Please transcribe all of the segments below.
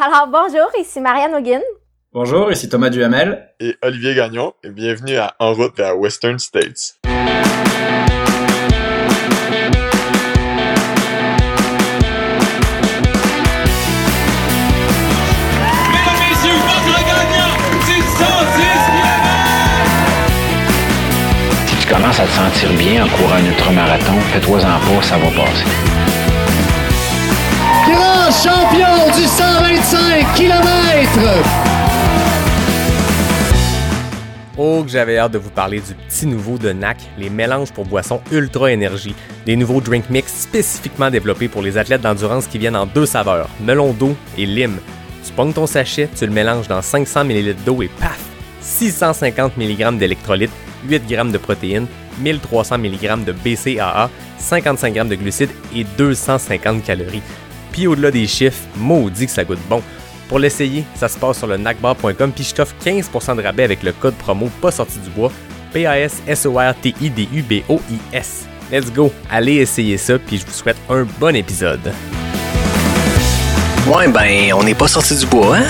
Alors bonjour, ici Marianne Hogan. Bonjour, ici Thomas Duhamel. Et Olivier Gagnon, et bienvenue à En route vers Western States. Si tu commences à te sentir bien en courant un ultramarathon, fais-toi en pas, ça va passer. Champion du 125 km! Oh, que j'avais hâte de vous parler du petit nouveau de NAC, les mélanges pour boissons Ultra Énergie, des nouveaux drink mix spécifiquement développés pour les athlètes d'endurance qui viennent en deux saveurs, melon d'eau et lime. Tu pognes ton sachet, tu le mélanges dans 500 ml d'eau et paf! 650 mg d'électrolytes, 8 g de protéines, 1300 mg de BCAA, 55 g de glucides et 250 calories. Puis au-delà des chiffres, maudit que ça goûte bon. Pour l'essayer, ça se passe sur le nacbar.com puis je t'offre 15% de rabais avec le code promo pas sorti du bois P-A-S-S-O-R-T-I-D-U-B-O-I-S. Let's go, allez essayer ça puis je vous souhaite un bon épisode. Ouais, ben, on n'est pas sorti du bois, hein?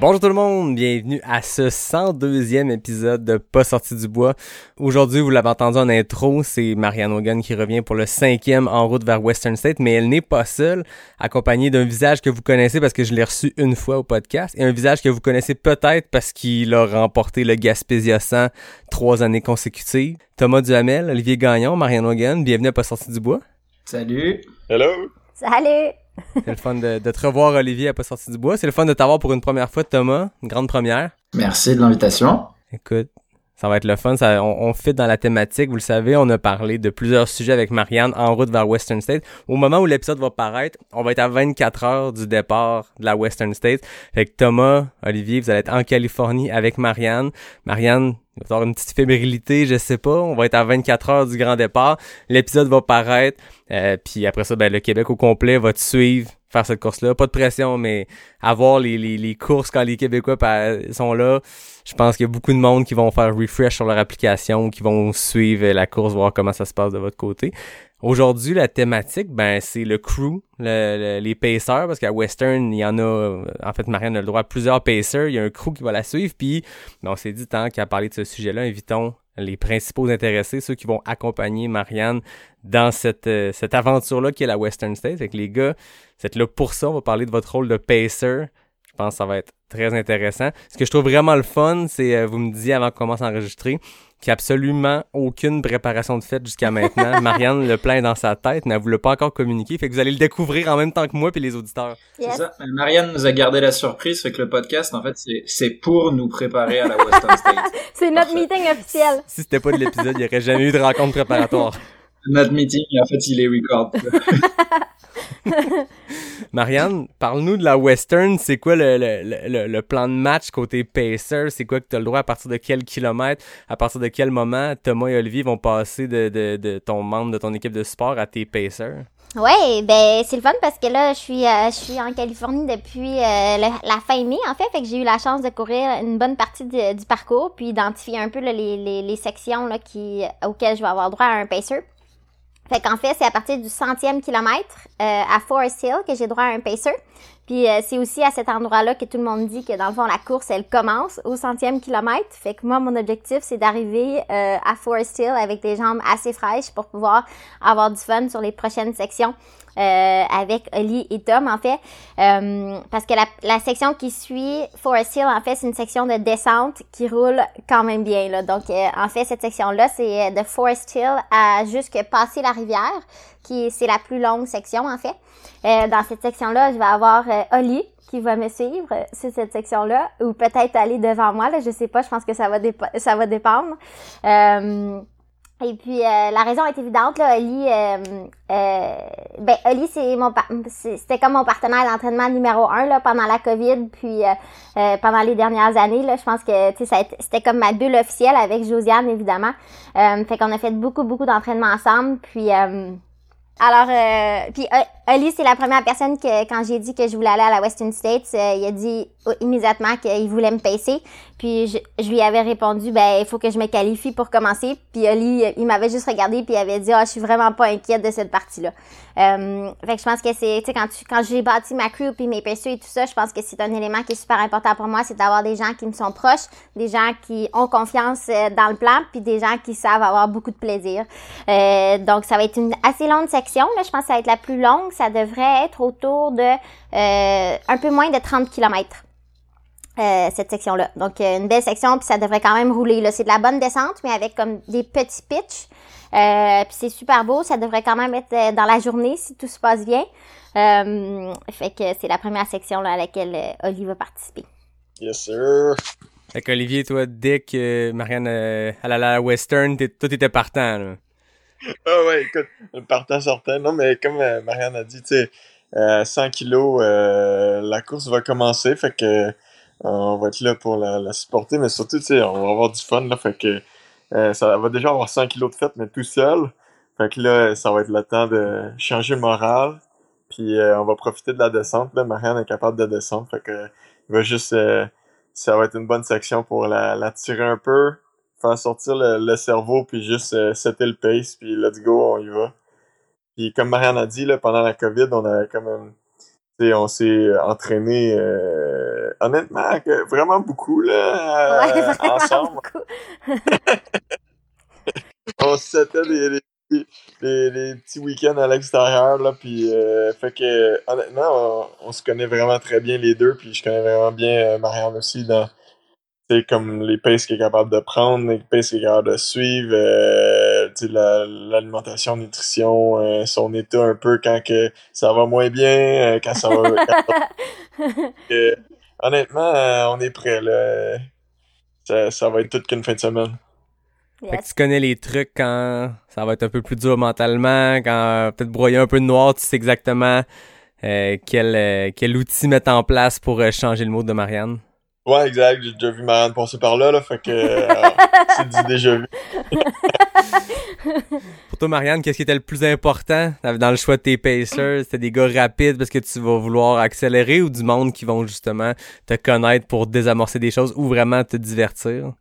Bonjour tout le monde, bienvenue à ce 102e épisode de Pas sorti du bois. Aujourd'hui, vous l'avez entendu en intro, c'est Marianne Hogan qui revient pour le cinquième en route vers Western State, mais elle n'est pas seule, accompagnée d'un visage que vous connaissez parce que je l'ai reçu une fois au podcast, et un visage que vous connaissez peut-être parce qu'il a remporté le Gaspésia 100 trois années consécutives. Thomas Duhamel, Olivier Gagnon, Marianne Hogan, bienvenue à Pas sorti du bois. Salut. Hello! Salut! C'est le fun de, de te revoir, Olivier, à Pas sorti du bois. C'est le fun de t'avoir pour une première fois, Thomas, une grande première. Merci de l'invitation. Écoute, ça va être le fun. Ça, on, on fit dans la thématique. Vous le savez, on a parlé de plusieurs sujets avec Marianne en route vers Western State. Au moment où l'épisode va paraître, on va être à 24 heures du départ de la Western State. Fait que Thomas, Olivier, vous allez être en Californie avec Marianne. Marianne, il va y avoir une petite fébrilité, je sais pas. On va être à 24 heures du grand départ. L'épisode va paraître. Euh, puis après ça, ben, le Québec au complet va te suivre faire cette course-là. Pas de pression, mais avoir les, les, les courses quand les Québécois sont là. Je pense qu'il y a beaucoup de monde qui vont faire refresh sur leur application, qui vont suivre la course, voir comment ça se passe de votre côté. Aujourd'hui, la thématique, ben, c'est le crew, le- le- les pacers, parce qu'à Western, il y en a, en fait, Marianne a le droit à plusieurs pacers, il y a un crew qui va la suivre, puis ben, on s'est dit, tant qu'à parler de ce sujet-là, invitons les principaux intéressés, ceux qui vont accompagner Marianne dans cette, euh, cette aventure-là qui est la Western State. Fait que les gars, êtes là pour ça, on va parler de votre rôle de pacer. Je pense que ça va être très intéressant. Ce que je trouve vraiment le fun, c'est, euh, vous me disiez avant qu'on commence à enregistrer, qu'il n'y a absolument aucune préparation de fête jusqu'à maintenant. Marianne, le plein est dans sa tête, mais elle ne vous l'a pas encore communiqué. Fait que vous allez le découvrir en même temps que moi puis les auditeurs. C'est ça. Marianne nous a gardé la surprise, fait que le podcast, en fait, c'est- c'est pour nous préparer à la Western State. C'est notre Parfait. meeting officiel. Si c'était pas de l'épisode, il n'y aurait jamais eu de rencontre préparatoire. Notre meeting, en fait, il est record. Marianne, parle-nous de la Western. C'est quoi le, le, le, le plan de match côté pacer? C'est quoi que tu as le droit? À partir de quel kilomètre? À partir de quel moment Thomas et Olivier vont passer de, de, de ton membre de ton équipe de sport à tes pacers? Ouais, ben c'est le fun parce que là, je suis, euh, je suis en Californie depuis euh, le- la fin mai, en fait, fait que j'ai eu la chance de courir une bonne partie de- du parcours, puis identifier un peu là, les, les, les sections là, qui, auxquelles je vais avoir droit à un pacer. Fait qu'en fait, c'est à partir du centième kilomètre euh, à Forest Hill que j'ai droit à un pacer. Puis euh, c'est aussi à cet endroit-là que tout le monde dit que dans le fond, la course, elle commence au centième kilomètre. Fait que moi, mon objectif, c'est d'arriver euh, à Forest Hill avec des jambes assez fraîches pour pouvoir avoir du fun sur les prochaines sections. Euh, avec Oli et Tom, en fait. Euh, parce que la, la section qui suit Forest Hill, en fait, c'est une section de descente qui roule quand même bien. Là. Donc, euh, en fait, cette section-là, c'est euh, de Forest Hill à jusque passer la rivière, qui c'est la plus longue section, en fait. Euh, dans cette section-là, je vais avoir euh, Oli qui va me suivre sur cette section-là, ou peut-être aller devant moi, là, je sais pas, je pense que ça va, ça va dépendre. Et puis euh, la raison est évidente là, Oli, euh, euh, ben Oli c'est mon c'était comme mon partenaire d'entraînement numéro un là pendant la Covid puis euh, euh, pendant les dernières années là, je pense que tu sais c'était comme ma bulle officielle avec Josiane évidemment. Fait qu'on a fait beaucoup beaucoup d'entraînement ensemble puis alors, euh, puis Oli, c'est la première personne que, quand j'ai dit que je voulais aller à la Western States, il a dit immédiatement qu'il voulait me pacer. Puis je, je lui avais répondu, ben il faut que je me qualifie pour commencer. Puis Oli, euh, il m'avait juste regardé puis il avait dit, ah, je suis vraiment pas inquiète de cette partie-là. Euh, fait que je pense que c'est, tu sais, quand, tu, quand j'ai bâti ma crew puis mes PSU et tout ça, je pense que c'est un élément qui est super important pour moi, c'est d'avoir des gens qui me sont proches, des gens qui ont confiance euh, dans le plan, puis des gens qui savent avoir beaucoup de plaisir. Euh, donc, ça va être une assez longue section. Là, je pense que ça va être la plus longue. Ça devrait être autour de euh, un peu moins de 30 kilomètres. Euh, cette section-là. Donc, euh, une belle section, puis ça devrait quand même rouler. Là, c'est de la bonne descente, mais avec comme des petits pitchs. Euh, puis c'est super beau. Ça devrait quand même être euh, dans la journée si tout se passe bien. Euh, fait que c'est la première section là, à laquelle euh, Oli va participer. Yes, sir. Fait qu'Olivier, toi, dès que Marianne euh, allait à la Western, t'es- toi, t'étais partant, là. Ah ouais, écoute, partant sortant. Non, mais comme euh, Marianne a dit, tu sais, euh, 100 kilos, euh, la course va commencer, fait que euh, on va être là pour la, supporter, mais surtout, on va avoir du fun, là, fait que euh, ça va déjà avoir 100 kilos de fête, mais tout seul. Fait que là, ça va être le temps de changer le moral, puis euh, on va profiter de la descente, Marianne est capable de descendre, fait que il va juste, euh, ça va être une bonne section pour la, tirer un peu, faire sortir le, cerveau, puis juste setter le pace, puis let's go, on y va. Puis comme Marianne a dit, là, pendant la COVID, on a quand même... tu sais, on s'est entraîné honnêtement que- vraiment beaucoup là, ouais, euh, vraiment ensemble. beaucoup. On se settait des, des, des- des petits week-ends à l'extérieur là, puis euh, fait que honnêtement, on, on se connaît vraiment très bien les deux, puis je connais vraiment bien euh, Marianne aussi dans sais, comme les paces qu'elle est capable de prendre, les paces qu'elle est capable de suivre, euh, sais, la- l'alimentation, nutrition, euh, son état un peu quand que ça va moins bien, euh, quand ça va... quand- honnêtement, euh, on est prêt, là. Ça, ça va être toute qu'une fin de semaine. Fait que tu connais les trucs quand ça va être un peu plus dur mentalement, quand peut-être broyer un peu de noir, tu sais exactement euh, quel, euh, quel outil mettre en place pour euh, changer le mode de Marianne. Ouais, exact. J'ai déjà vu Marianne passer par là, là, fait que euh, c'est du déjà vu. Pour toi, Marianne, qu'est-ce qui était le plus important dans le choix de tes pacers? C'était des gars rapides parce que tu vas vouloir accélérer ou du monde qui vont justement te connaître pour désamorcer des choses ou vraiment te divertir?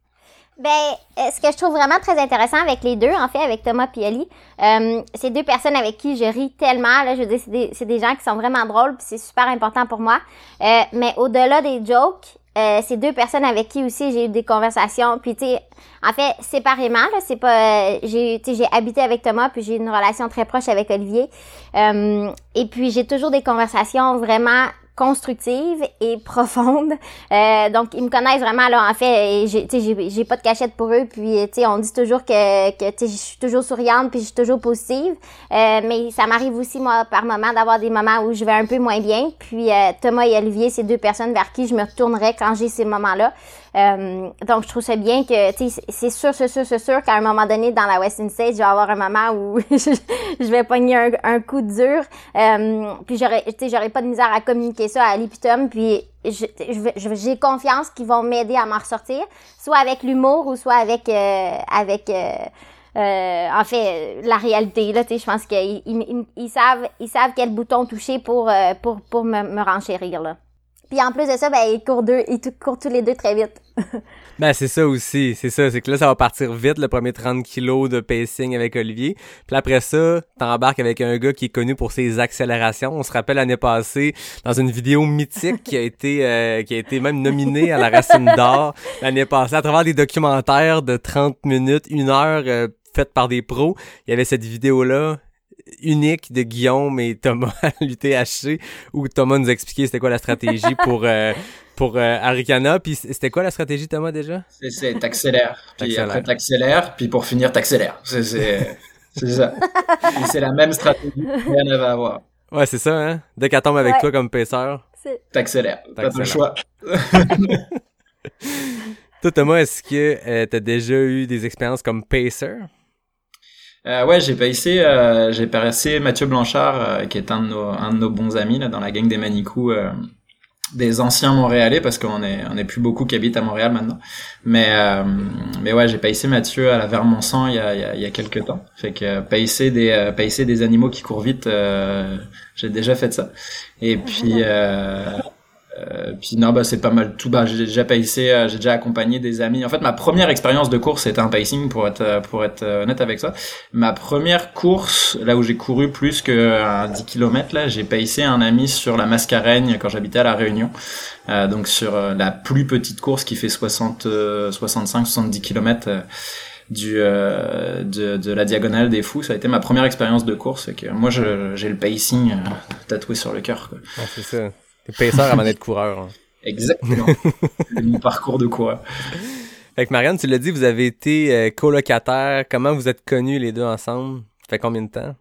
Ben, euh, ce que je trouve vraiment très intéressant avec les deux, en fait, avec Thomas Ali, euh, c'est deux personnes avec qui je ris tellement. Là, je veux dire, c'est des, c'est des gens qui sont vraiment drôles, puis c'est super important pour moi. Euh, mais au-delà des jokes, euh, c'est deux personnes avec qui aussi j'ai eu des conversations. Puis tu en fait, séparément, là, c'est pas, euh, j'ai, j'ai habité avec Thomas, puis j'ai une relation très proche avec Olivier. Euh, et puis j'ai toujours des conversations vraiment constructives et profondes. Euh, donc ils me connaissent vraiment là en fait, j'ai pas de cachette pour eux puis tu sais on dit toujours que que je suis toujours souriante puis je suis toujours positive. Euh, mais ça m'arrive aussi moi par moment d'avoir des moments où je vais un peu moins bien. Puis euh, Thomas et Olivier, c'est deux personnes vers qui je me retournerai quand j'ai ces moments-là. Euh, donc je trouve ça bien que tu sais c'est sûr c'est sûr c'est sûr qu'à un moment donné dans la Western State, je vais avoir un moment où je, vais pogner un, un coup dur. Euh, puis j'aurais tu sais j'aurais pas de misère à communiquer ça à Ali puis j'ai confiance qu'ils vont m'aider à m'en ressortir, soit avec l'humour ou soit avec euh, avec euh, euh, en fait la réalité là, tu sais, je pense qu'ils ils, ils- ils savent ils savent quel bouton toucher pour euh, pour pour me, me renchérir là. Puis en plus de ça, ben ils courent deux, ils courent tous les deux très vite. Ben, c'est ça aussi, c'est ça. C'est que là, ça va partir vite, le premier 30 kilos de pacing avec Olivier. Puis après ça, t'embarques avec un gars qui est connu pour ses accélérations. On se rappelle l'année passée, dans une vidéo mythique qui a été, euh, qui a été même nominée à la Racine d'Or l'année passée, à travers des documentaires de 30 minutes, une heure, euh, faite par des pros. Il y avait cette vidéo-là unique de Guillaume et Thomas à l'UTHC où Thomas nous expliquait c'était quoi la stratégie pour euh, pour euh, Arikana puis c'était quoi la stratégie Thomas déjà? C'est, c'est, t'accélères. Puis T'accélères. après, t'accélères. Puis pour finir, t'accélères. C'est, c'est, c'est ça. C'est la même stratégie. Rien n'avait à voir. Ouais, c'est ça, hein? Dès qu'elle tombe avec Ouais. toi comme paisseur. C'est- T'accélères. T'as pas le choix. Toi, Thomas, est-ce que euh, t'as déjà eu des expériences comme pacer? Euh, ouais, j'ai passé, euh, j'ai passé Mathieu Blanchard, euh, qui est un de nos, un de nos bons amis là, dans la gang des Manicous, euh, des anciens Montréalais, parce qu'on est, on est plus beaucoup qui habitent à Montréal maintenant. Mais, euh, mais ouais, j'ai paissé Mathieu à la Vermont il y a, il y a, il y a quelques temps. Fait que euh, paisser des, euh, paisser des animaux qui courent vite, euh, j'ai déjà fait ça. Et puis, euh, Euh, puis non, bah c'est pas mal tout. Bah j'ai déjà pacé, euh, j'ai déjà accompagné des amis. En fait, ma première expérience de course c'était un pacing pour être euh, pour être honnête avec ça. Ma première course, là où j'ai couru plus que un 10 km là, j'ai pacé un ami sur la Mascareigne quand j'habitais à la Réunion. donc sur la plus petite course qui fait 60 65 70 km du de, de, la diagonale des fous. Ça a été ma première expérience de course. que moi, j'ai le pacing tatoué sur le cœur. c'est ça. Paisseur avant d'être coureur. Hein. Exactement. mon parcours de coureur. Fait que Marianne, tu l'as dit, vous avez été euh, colocataire. Comment vous êtes connus les deux ensemble? Ça fait combien de temps?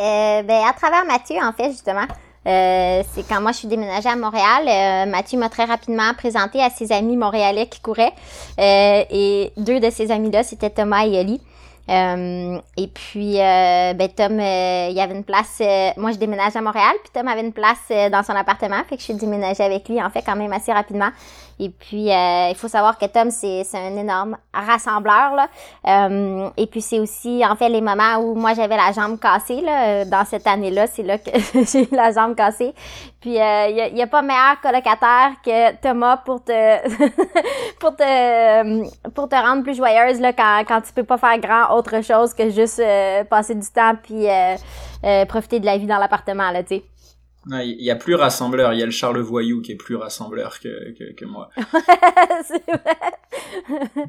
Euh, ben, à travers Mathieu, en fait, justement. Euh, c'est quand moi je suis déménagée à Montréal, Mathieu m'a très rapidement présenté à ses amis montréalais qui couraient. et deux de ces amis-là, c'était Thomas et Oli. Euh, et puis, euh, ben, Tom, euh, il y avait une place. moi, je déménage à Montréal, puis Tom avait une place dans son appartement, fait que je suis déménagée avec lui, en fait, quand même assez rapidement. Et puis, euh, il faut savoir que Tom, c'est un énorme rassembleur. Là. Euh, et puis, c'est aussi, en fait, les moments où moi, j'avais la jambe cassée. Là, dans cette année-là, c'est là que j'ai eu la jambe cassée. Puis, il euh, n'y a, y a, pas meilleur colocataire que Thomas pour te pour te pour te rendre plus joyeuse là, quand, quand tu peux pas faire grand autre chose que juste passer du temps puis profiter de la vie dans l'appartement, là, tu sais. Il y a plus rassembleur, il y a le Charles Voyou qui est plus rassembleur que, que, que moi. c'est vrai.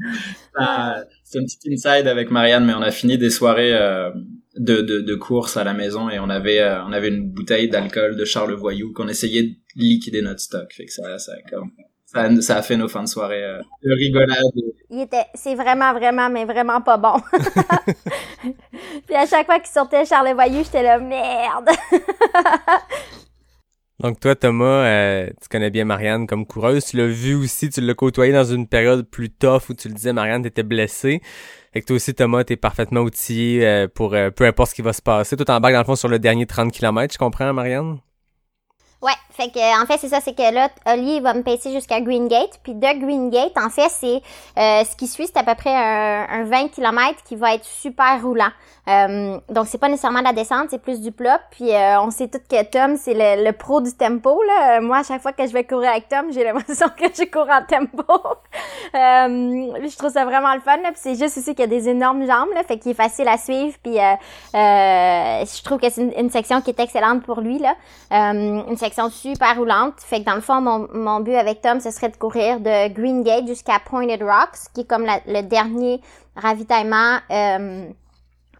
Ah, c'est un petit inside avec Marianne, mais on a fini des soirées euh, de, de, de course à la maison et on avait, euh, on avait une bouteille d'alcool de Charles Voyou qu'on essayait de liquider notre stock. Fait que ça, ça, comme, ça, ça a fait nos fins de soirée euh, de rigolade. Il était, c'est vraiment, vraiment, mais vraiment pas bon. Puis à chaque fois qu'il sortait Charles Voyou, j'étais là, merde. Donc toi, Thomas, euh, tu connais bien Marianne comme coureuse. Tu l'as vu aussi, tu l'as côtoyé dans une période plus tough où tu le disais, Marianne, t'étais blessée. Et que toi aussi, Thomas, t'es parfaitement outillé euh, pour euh, peu importe ce qui va se passer. Tout en bas, dans le fond, sur le dernier 30 km, je comprends, Marianne? Ouais, fait que en fait c'est ça, c'est que là Oli va me passer jusqu'à Green Gate, puis de Green Gate en fait c'est ce qui suit c'est à peu près un, un, 20 km qui va être super roulant. Euh, donc c'est pas nécessairement la descente, c'est plus du plat. Puis euh, on sait tout que Tom c'est le, pro du tempo là. Moi à chaque fois que je vais courir avec Tom, j'ai l'impression que je cours en tempo. euh, je trouve ça vraiment le fun là. Puis c'est juste aussi qu'il y a des énormes jambes là, fait qu'il est facile à suivre. Puis euh, je trouve que c'est une, section qui est excellente pour lui là. Super roulante. Fait que dans le fond mon, but avec Tom ce serait de courir de Green Gate jusqu'à Pointed Rocks, qui est comme le dernier ravitaillement. Euh,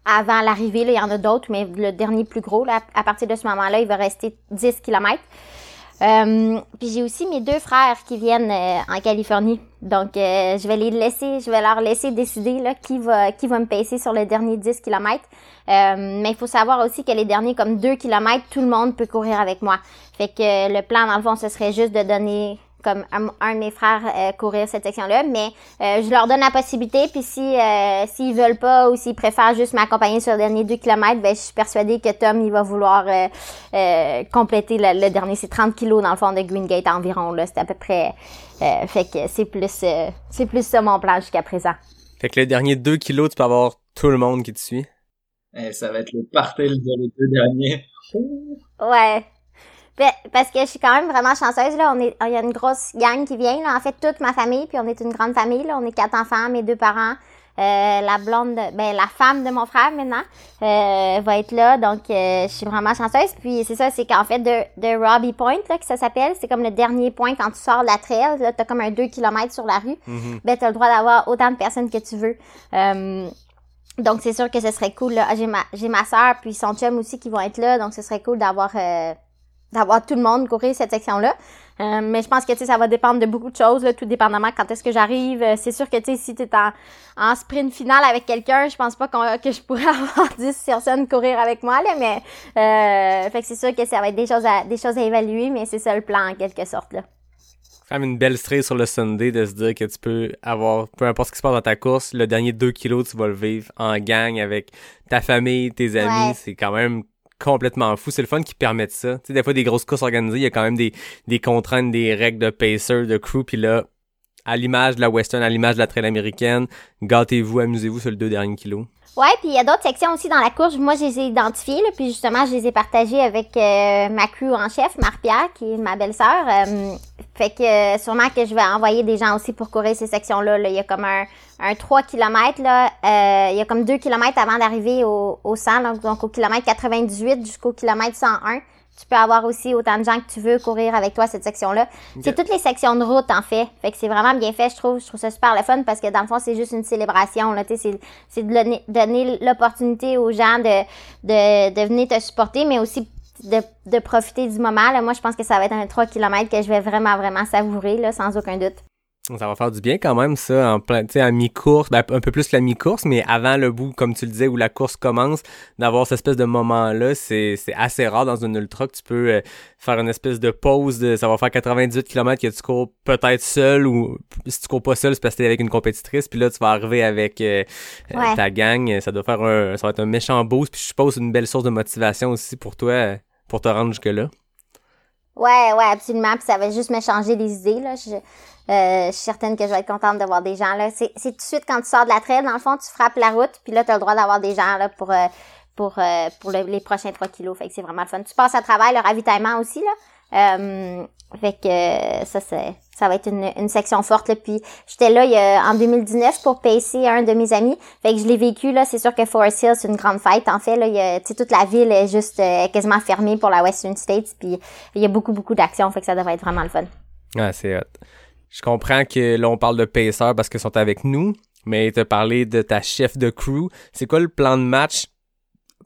avant l'arrivée. il y en a d'autres, mais le dernier plus gros, là, à partir de ce moment-là, il va rester 10 km. Euh, puis j'ai aussi mes deux frères qui viennent euh, en Californie. Donc euh, je vais les laisser, je vais leur laisser décider là, qui va qui va me passer sur les derniers 10 km. mais il faut savoir aussi que les derniers comme 2 km, tout le monde peut courir avec moi. Fait que le plan dans le fond, ce serait juste de donner comme un, de mes frères euh, courir cette section-là, mais euh, je leur donne la possibilité, puis si euh, s'ils veulent pas ou s'ils préfèrent juste m'accompagner sur le dernier 2 km, ben je suis persuadée que Tom il va vouloir compléter le, dernier, c'est 30 kilos dans le fond de Green Gate environ là, c'est à peu près, fait que c'est plus c'est plus ça mon plan jusqu'à présent. Fait que le dernier 2 kilos, tu peux avoir tout le monde qui te suit? Eh, ça va être le party les deux derniers. Ouais. Parce que je suis quand même vraiment chanceuse là. On est, il y a une grosse gang qui vient là. En fait, toute ma famille, puis on est une grande famille là. On est quatre enfants, mes deux parents, euh, la blonde, ben la femme de mon frère maintenant euh, va être là. Donc, euh, je suis vraiment chanceuse. Puis c'est ça, c'est qu'en fait de, de Robbie Point là que ça s'appelle, c'est comme le dernier point quand tu sors de la trail. Là, t'as comme un 2 km sur la rue. Mm-hmm. Ben t'as le droit d'avoir autant de personnes que tu veux. donc c'est sûr que ce serait cool. Là. J'ai ma j'ai ma soeur puis son chum aussi qui vont être là. Donc ce serait cool d'avoir d'avoir tout le monde courir cette section-là. Euh, mais je pense que ça va dépendre de beaucoup de choses, là, tout dépendamment quand est-ce que j'arrive. Euh, c'est sûr que si tu es en, en sprint final avec quelqu'un, je pense pas que je pourrais avoir 10 personnes courir avec moi, là, mais euh, fait que c'est sûr que ça va être des choses à, des choses à évaluer, mais c'est ça le plan en quelque sorte. Là. Quand même une belle stress sur le Sunday de se dire que tu peux avoir, peu importe ce qui se passe dans ta course, le dernier 2 kilos, tu vas le vivre en gang avec ta famille, tes amis. C'est quand même complètement fou. C'est le fun qui permet ça. Tu sais, des fois, des grosses courses organisées, il y a quand même des, des contraintes, des règles de pacer, de crew, puis là, à l'image de la western, à l'image de la trail américaine, gâtez-vous, amusez-vous sur le deux derniers kilos. Ouais, puis il y a d'autres sections aussi dans la course. Moi, je les ai identifiées, puis justement, je les ai partagées avec euh, ma crew en chef, Marie-Pierre, qui est ma belle-sœur. Euh, fait que euh, sûrement que je vais envoyer des gens aussi pour courir ces sections-là. Là. Il y a comme un, un 3 km, là. il y a comme 2 km avant d'arriver au, au 100, donc, donc au kilomètre 98 jusqu'au kilomètre 101 tu peux avoir aussi autant de gens que tu veux courir avec toi cette section-là. C'est toutes les sections de route, en fait. Fait que c'est vraiment bien fait, je trouve. Je trouve ça super le fun parce que dans le fond, c'est juste une célébration, là. C'est, c'est de donner, l'opportunité aux gens de, de, de venir te supporter, mais aussi de, de profiter du moment. Là. Moi, je pense que ça va être un 3 km que je vais vraiment, vraiment savourer, là, sans aucun doute. Ça va faire du bien quand même, ça, en plein, tu sais, à mi-course, ben, un peu plus la mi-course, mais avant le bout, comme tu le disais, où la course commence, d'avoir cette espèce de moment-là, c'est, c'est assez rare dans une ultra que tu peux euh, faire une espèce de pause de, ça va faire 98 km que tu cours peut-être seul ou si tu cours pas seul, c'est parce que t'es avec une compétitrice, puis là, tu vas arriver avec euh, euh, ta gang, ça doit faire un, ça va être un méchant boost, puis je suppose une belle source de motivation aussi pour toi, pour te rendre jusque-là. Ouais, ouais, absolument. Puis ça va juste me changer les idées. Là. Je, euh, suis certaine que je vais être contente de voir des gens. là. C'est tout de suite quand tu sors de la traîne, dans le fond, tu frappes la route, puis là, tu le droit d'avoir des gens là, pour, euh, pour, euh, pour les prochains 3 kilos. Fait que c'est vraiment le fun. Tu passes à travers le ravitaillement aussi. là. Euh, fait que ça, c'est ça va être une, une section forte. Là. Puis j'étais là il y a, en 2019 pour pacer un de mes amis. Fait que je l'ai vécu là. C'est sûr que Forest Hill c'est une grande fête. En fait là, il y a, toute la ville est juste euh, quasiment fermée pour la Western States. Puis il y a beaucoup beaucoup d'actions. Fait que ça devrait être vraiment le fun. Ah c'est hot. Je comprends que là on parle de pacer parce qu'ils sont avec nous. Mais te parler de ta chef de crew, c'est quoi le plan de match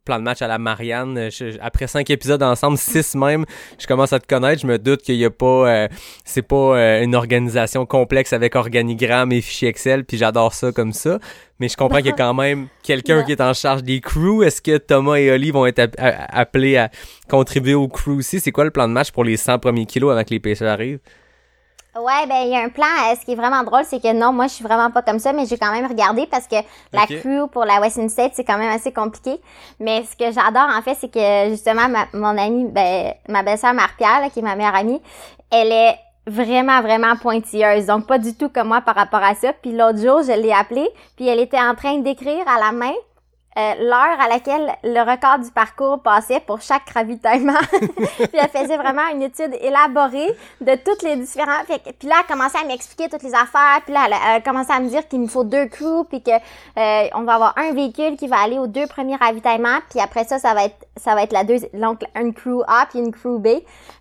plan de match à la Marianne. après cinq épisodes ensemble, six même, je commence à te connaître. Je me doute qu'il y a pas, euh, c'est pas euh, une organisation complexe avec organigramme et fichier Excel. Puis j'adore ça comme ça. Mais je comprends qu'il y a quand même quelqu'un qui est en charge des crews. Est-ce que Thomas et Oli vont être appelés à contribuer au crew aussi? C'est quoi le plan de match pour les 100 premiers kilos avant que les pêcheurs arrivent? Ouais, ben il y a un plan. Euh, ce qui est vraiment drôle, c'est que non, moi je suis vraiment pas comme ça, mais j'ai quand même regardé parce que la crew pour la Western State, c'est quand même assez compliqué. Mais ce que j'adore en fait, c'est que justement mon amie, ben ma belle-sœur Marie-Pierre, qui est ma meilleure amie, elle est vraiment vraiment pointilleuse donc pas du tout comme moi par rapport à ça puis l'autre jour je l'ai appelée puis elle était en train d'écrire à la main euh, l'heure à laquelle le record du parcours passait pour chaque ravitaillement. puis elle faisait vraiment une étude élaborée de toutes les différents. Puis là, elle commençait à m'expliquer toutes les affaires. Puis là, elle, commençait à me dire qu'il me faut deux crews, puis que euh, on va avoir un véhicule qui va aller aux deux premiers ravitaillements. Puis après ça, ça va être ça va être la deux donc une crew A puis une crew B.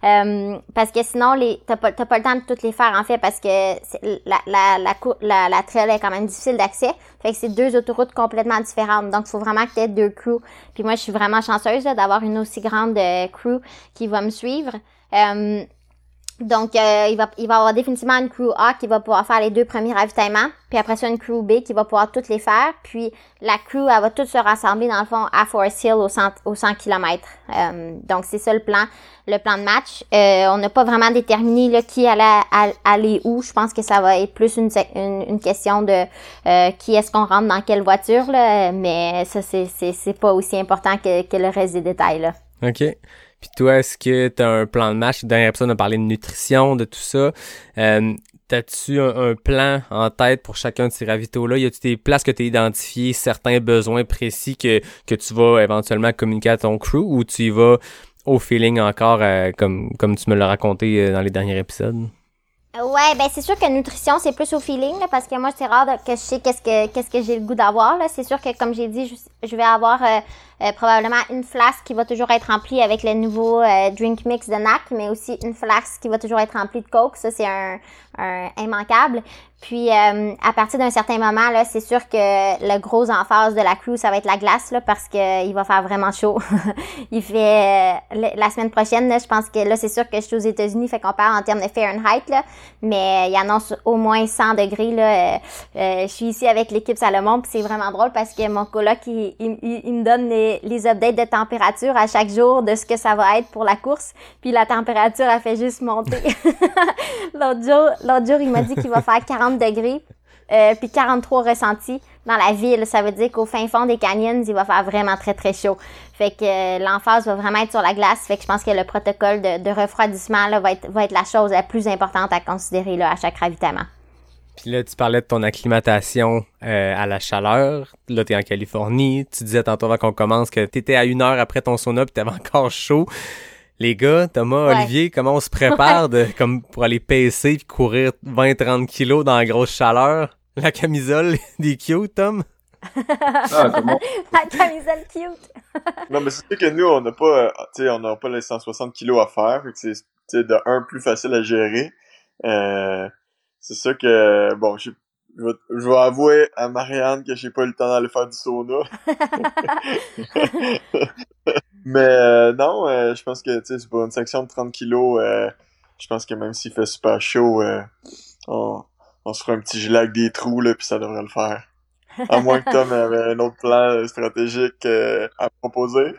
Euh, parce que sinon, les t'as pas t'as pas le temps de toutes les faire en fait parce que la la la, la, la trail est quand même difficile d'accès. Fait que c'est deux autoroutes complètement différentes. Donc, faut vraiment que tu aies deux crews. Puis moi, je suis vraiment chanceuse d'avoir une aussi grande euh, crew qui va me suivre. Euh, donc, euh, il va il va avoir définitivement une crew A qui va pouvoir faire les deux premiers ravitaillements, puis après ça, une crew B qui va pouvoir toutes les faire, puis la crew, elle va toutes se rassembler, dans le fond, à Forest Hill au 100, au 100 km. donc, c'est ça le plan, le plan de match. Euh, on n'a pas vraiment déterminé là, qui allait aller où. Je pense que ça va être plus une, une, question de euh, qui est-ce qu'on rentre dans quelle voiture, là, mais ça, c'est pas aussi important que, que le reste des détails. Là. OK. Puis toi, est-ce que tu as un plan de match? Dernière personne a parlé de nutrition, de tout ça. Euh, T'as-tu un, plan en tête pour chacun de ces ravitaux-là? Y a-tu des places que tu as identifiées, certains besoins précis que, que tu vas éventuellement communiquer à ton crew ou tu y vas au feeling encore euh, comme, comme tu me l'as raconté euh, dans les derniers épisodes? Ouais, ben c'est sûr que nutrition c'est plus au feeling parce que moi c'est rare que je sais qu'est-ce que que j'ai le goût d'avoir. C'est sûr que comme j'ai dit, je, vais avoir euh, probablement une flasque qui va toujours être remplie avec le nouveau euh, drink mix de NAC, mais aussi une flasque qui va toujours être remplie de coke. Ça c'est un, un immanquable. Puis euh, à partir d'un certain moment, là, c'est sûr que le gros emphase de la crew, ça va être la glace, là, parce que il va faire vraiment chaud. il fait euh, la semaine prochaine, là, je pense que là, c'est sûr que je suis aux États-Unis, fait qu'on parle en termes de Fahrenheit, là, mais il annonce au moins 100 degrés. Là, euh, je suis ici avec l'équipe Salomon, puis c'est vraiment drôle parce que mon coloc, il, il, me donne les, les updates de température à chaque jour de ce que ça va être pour la course. Puis la température, a fait juste monter. l'autre jour, il m'a dit qu'il va faire 40 degrés, euh, puis 43 ressentis dans la ville. Ça veut dire qu'au fin fond des canyons, il va faire vraiment très, très chaud. Fait que euh, l'emphase va vraiment être sur la glace. Fait que je pense que le protocole de, refroidissement va, être, va être la chose la plus importante à considérer là, à chaque ravitaillement. Puis là, tu parlais de ton acclimatation euh, à la chaleur. Là, t'es en Californie. Tu disais tantôt avant qu'on commence que t'étais à une heure après ton sauna puis t'avais encore chaud. Les gars, Thomas, Ouais. Olivier, comment on se prépare de, comme pour aller pacer puis courir 20-30 kilos dans la grosse chaleur? La camisole des cute, Tom? Ah, comment La camisole cute. Non, mais c'est sûr que nous, on n'a pas, euh, tu sais, on n'a pas les 160 kilos à faire. C'est, tu sais, de un, plus facile à gérer. Euh, c'est sûr que, bon, je, je, vais, je vais avouer à Marianne que j'ai pas eu le temps d'aller faire du sauna. mais euh, non, euh, je pense que, tu sais, c'est pour une section de 30 kilos, euh, je pense que même s'il fait super chaud, on, on se fera un petit gilet avec des trous, là, puis ça devrait le faire. À moins que Tom avait un autre plan stratégique à proposer.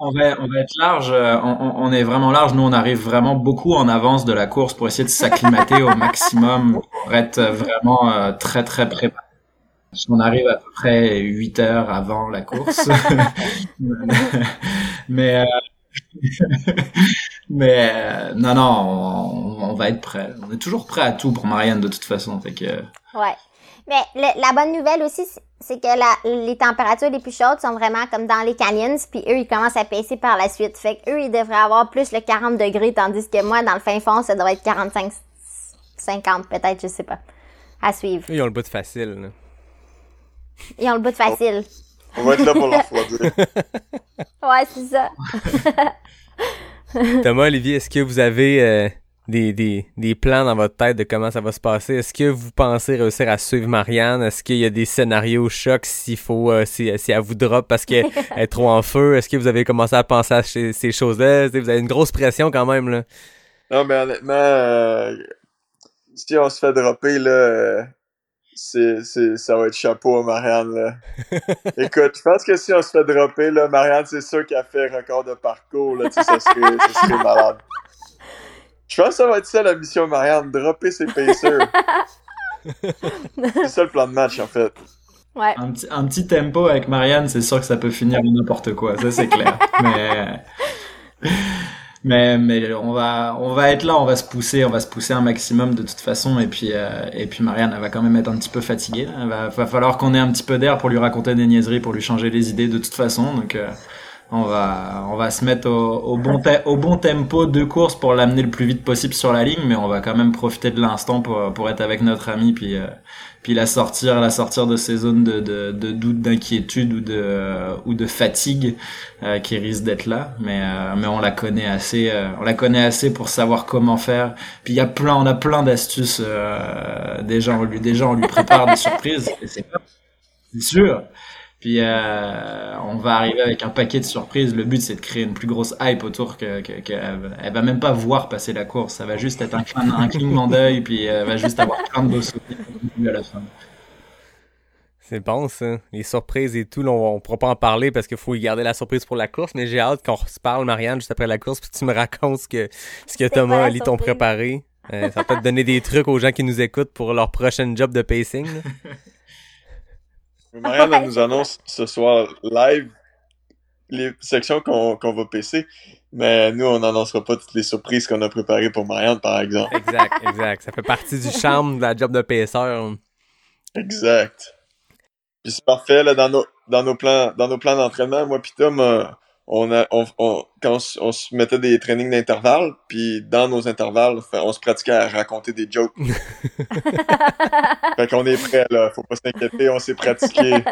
On, va, on va être large, euh, on, est vraiment large. Nous, on arrive vraiment beaucoup en avance de la course pour essayer de s'acclimater au maximum, pour être vraiment euh, très très préparé. On arrive à peu près 8 heures avant la course. mais euh, mais euh, non, non, on, va être prêt. On est toujours prêt à tout pour Marianne de toute façon. Que, Ouais. Mais la bonne nouvelle aussi, c'est- que la, les températures les plus chaudes sont vraiment comme dans les canyons, puis eux, ils commencent à baisser par la suite. Fait que eux, ils devraient avoir plus le 40 degrés, tandis que moi, dans le fin fond, ça devrait être 45, 50 peut-être, je sais pas. À suivre. Ils ont le bout de facile. là. Ils ont le bout de facile. On va être là pour leur refroidir. Ouais, c'est ça. Thomas, Olivier, est-ce que vous avez euh, des, des, des plans dans votre tête de comment ça va se passer? Est-ce que vous pensez réussir à suivre Marianne? Est-ce qu'il y a des scénarios chocs s'il faut, euh, si, si elle vous drop parce qu'elle est trop en feu? Est-ce que vous avez commencé à penser à ces, ces choses-là? Vous avez une grosse pression quand même, là? Non, mais honnêtement, euh, si on se fait dropper, là, euh, c'est, c'est, ça va être chapeau à Marianne, là. Écoute, je pense que si on se fait dropper, là, Marianne, c'est sûr qu'elle fait record de parcours, là, tu sais, ça serait, ça serait malade. Je pense que ça va être ça la mission de Marianne, dropper ses pacers. c'est ça le plan de match, en fait. Ouais. un petit, un petit tempo avec Marianne, c'est sûr que ça peut finir n'importe quoi, ça c'est clair. mais, mais, mais on va, on va être là, on va se pousser, on va se pousser un maximum de toute façon. Et puis, euh, et puis Marianne, elle va quand même être un petit peu fatiguée. Il va, va falloir qu'on ait un petit peu d'air pour lui raconter des niaiseries, pour lui changer les idées de toute façon. Donc, euh, on va, on va se mettre au, au bon, au bon tempo de course pour l'amener le plus vite possible sur la ligne, mais on va quand même profiter de l'instant pour, pour être avec notre ami, puis, euh, puis la sortir, la sortir de ces zones de, de, de doute, d'inquiétude ou de, euh, ou de fatigue euh, qui risquent d'être là. Mais, euh, mais on la connaît assez, euh, on la connaît assez pour savoir comment faire. Puis il y a plein, on a plein d'astuces. Euh, déjà, on lui, déjà on lui prépare des surprises. c'est sûr. Puis euh, on va arriver avec un paquet de surprises. Le but c'est de créer une plus grosse hype autour que, que, que elle, elle va même pas voir passer la course. Ça va juste être un, clin- un clignement d'œil, puis elle va juste avoir plein de beaux souvenirs à la fin. C'est bon, ça. Les surprises et tout, là, on, on pourra pas en parler parce qu'il faut y garder la surprise pour la course, mais j'ai hâte qu'on se parle, Marianne, juste après la course, puis tu me racontes ce que, ce que quoi Thomas et Ali t'ont préparé. Euh, ça va peut-être donner des trucs aux gens qui nous écoutent pour leur prochain job de pacing. Marianne, elle Ouais, nous annonce ce soir live les sections qu'on qu'on va PC. Mais nous, on n'annoncera pas toutes les surprises qu'on a préparées pour Marianne, par exemple. Exact, exact. Ça fait partie du charme de la job de paisseur. Exact. Puis c'est parfait, là, dans nos, dans nos plans, dans nos plans d'entraînement, moi pis Tom, euh, on a, on, on- quand on, se mettait des trainings d'intervalle, puis dans nos intervalles, fait- on se pratiquait à raconter des jokes. fait qu'on est prêt, là. Faut pas s'inquiéter, on s'est pratiqué.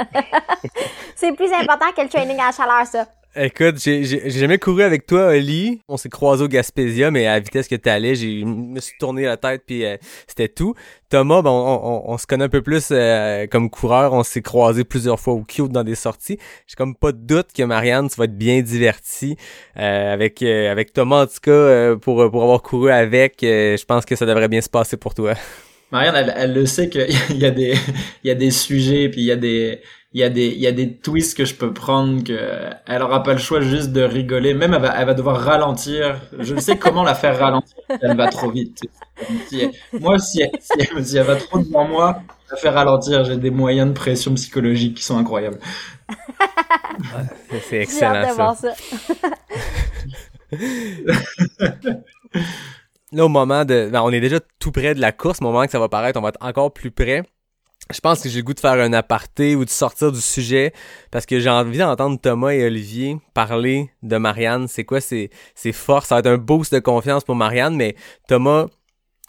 C'est plus important que le training à la chaleur, ça. Écoute, j'ai jamais couru avec toi, Oli. On s'est croisé au Gaspésia, mais à la vitesse que t'allais, je me suis tourné la tête, puis euh, c'était tout. Thomas, ben, on, on- on se connaît un peu plus euh, comme coureur. On s'est croisé plusieurs fois au cute dans des sorties. J'ai comme pas de doute que Marianne, tu vas être bien divertie euh, avec euh, avec Thomas en tout cas euh, pour pour avoir couru avec. euh, je pense que ça devrait bien se passer pour toi. Marianne, elle, elle le sait qu'il y a des, il y a des sujets, puis il y a des, il y a des, il y a des twists que je peux prendre que elle aura pas le choix juste de rigoler. Même elle va, elle va devoir ralentir. Je ne sais comment la faire ralentir. si Elle va trop vite. Si elle- moi, si elle, si elle, si elle va trop devant moi, la faire ralentir. J'ai des moyens de pression psychologique qui sont incroyables. C'est excellent ça. ça. là, au moment de... ben, on est déjà tout près de la course, au moment que ça va paraître, on va être encore plus près. Je pense que j'ai le goût de faire un aparté ou de sortir du sujet parce que j'ai envie d'entendre Thomas et Olivier parler de Marianne. C'est quoi ses, ses? Ça va être un boost de confiance pour Marianne, mais Thomas,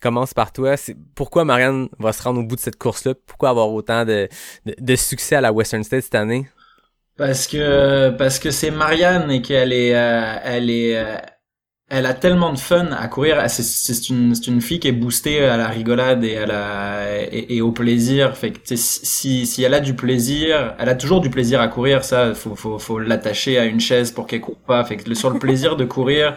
commence par toi. C'est pourquoi Marianne va se rendre au bout de cette course-là? Pourquoi avoir autant de, de, de succès à la Western State cette année? Parce que parce que c'est Marianne et qu'elle est euh, elle est euh, elle a tellement de fun à courir. C'est une une fille qui est boostée à la rigolade et à la et, au plaisir. Fait que si si elle a du plaisir, elle a toujours du plaisir à courir. Ça faut faut faut l'attacher à une chaise pour qu'elle court pas. Fait que sur le plaisir de courir,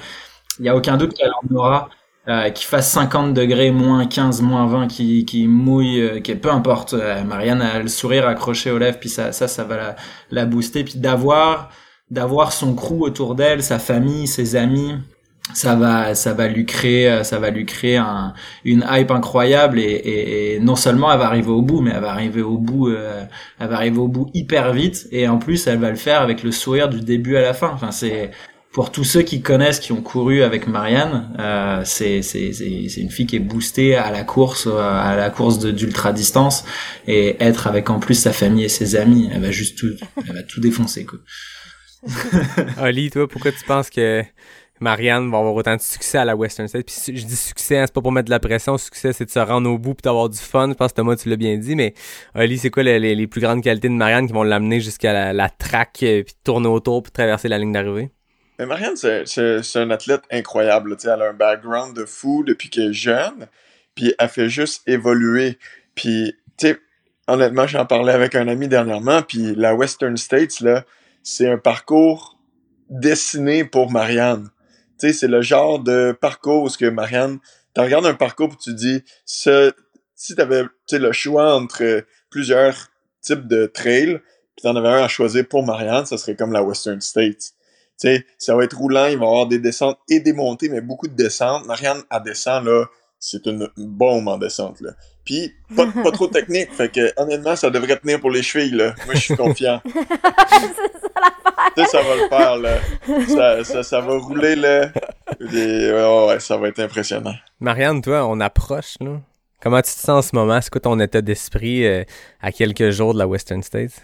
il y a aucun doute qu'elle en aura. Euh, qu'il fasse 50 degrés, moins 15, moins 20, qui, qui mouille, euh, qui peu importe. euh, Marianne a le sourire accroché aux lèvres, puis ça, ça, ça va la, la booster. Puis d'avoir, d'avoir son crew autour d'elle, sa famille, ses amis, ça va, ça va lui créer, euh, ça va lui créer un, une hype incroyable. Et, et, et non seulement elle va arriver au bout, mais elle va arriver au bout, euh, elle va arriver au bout hyper vite. Et en plus, elle va le faire avec le sourire du début à la fin. Enfin, c'est pour tous ceux qui connaissent, qui ont couru avec Marianne, euh, c'est c'est c'est une fille qui est boostée à la course, euh, à la course d'ultra distance, et être avec en plus sa famille et ses amis, elle va juste tout, elle va tout défoncer quoi. Oli, toi, pourquoi tu penses que Marianne va avoir autant de succès à la Western State? Puis je dis succès, hein, c'est pas pour mettre de la pression. Succès, c'est de se rendre au bout puis d'avoir du fun. Je pense que Thomas, tu l'as bien dit. Mais Oli, c'est quoi les, plus grandes qualités de Marianne qui vont l'amener jusqu'à la, track euh, puis tourner autour puis traverser la ligne d'arrivée? Mais Marianne, c'est, un athlète incroyable. Elle a un background de fou depuis qu'elle est jeune, puis elle fait juste évoluer. Puis, tu sais, honnêtement, j'en parlais avec un ami dernièrement, puis la Western States, là, c'est un parcours dessiné pour Marianne. C'est le genre de parcours où ce que Marianne, tu regardes un parcours puis tu dis, ce, si tu avais le choix entre plusieurs types de trails, puis t'en avais un à choisir pour Marianne, ça serait comme la Western States. Sais, ça va être roulant, il va y avoir des descentes et des montées, mais beaucoup de descentes. Marianne, à descend, là, c'est une bombe en descente. Puis, pas, pas trop technique, fait que, honnêtement, ça devrait tenir pour les chevilles, là. Moi, je suis confiant. c'est ça l'affaire. Tu sais, ça va le faire, là. Ça, ça, ça va rouler, là. Et, ouais, ouais, ça va être impressionnant. Marianne, toi, on approche, là. Comment tu te sens en ce moment? C'est quoi ton état d'esprit euh, à quelques jours de la Western States?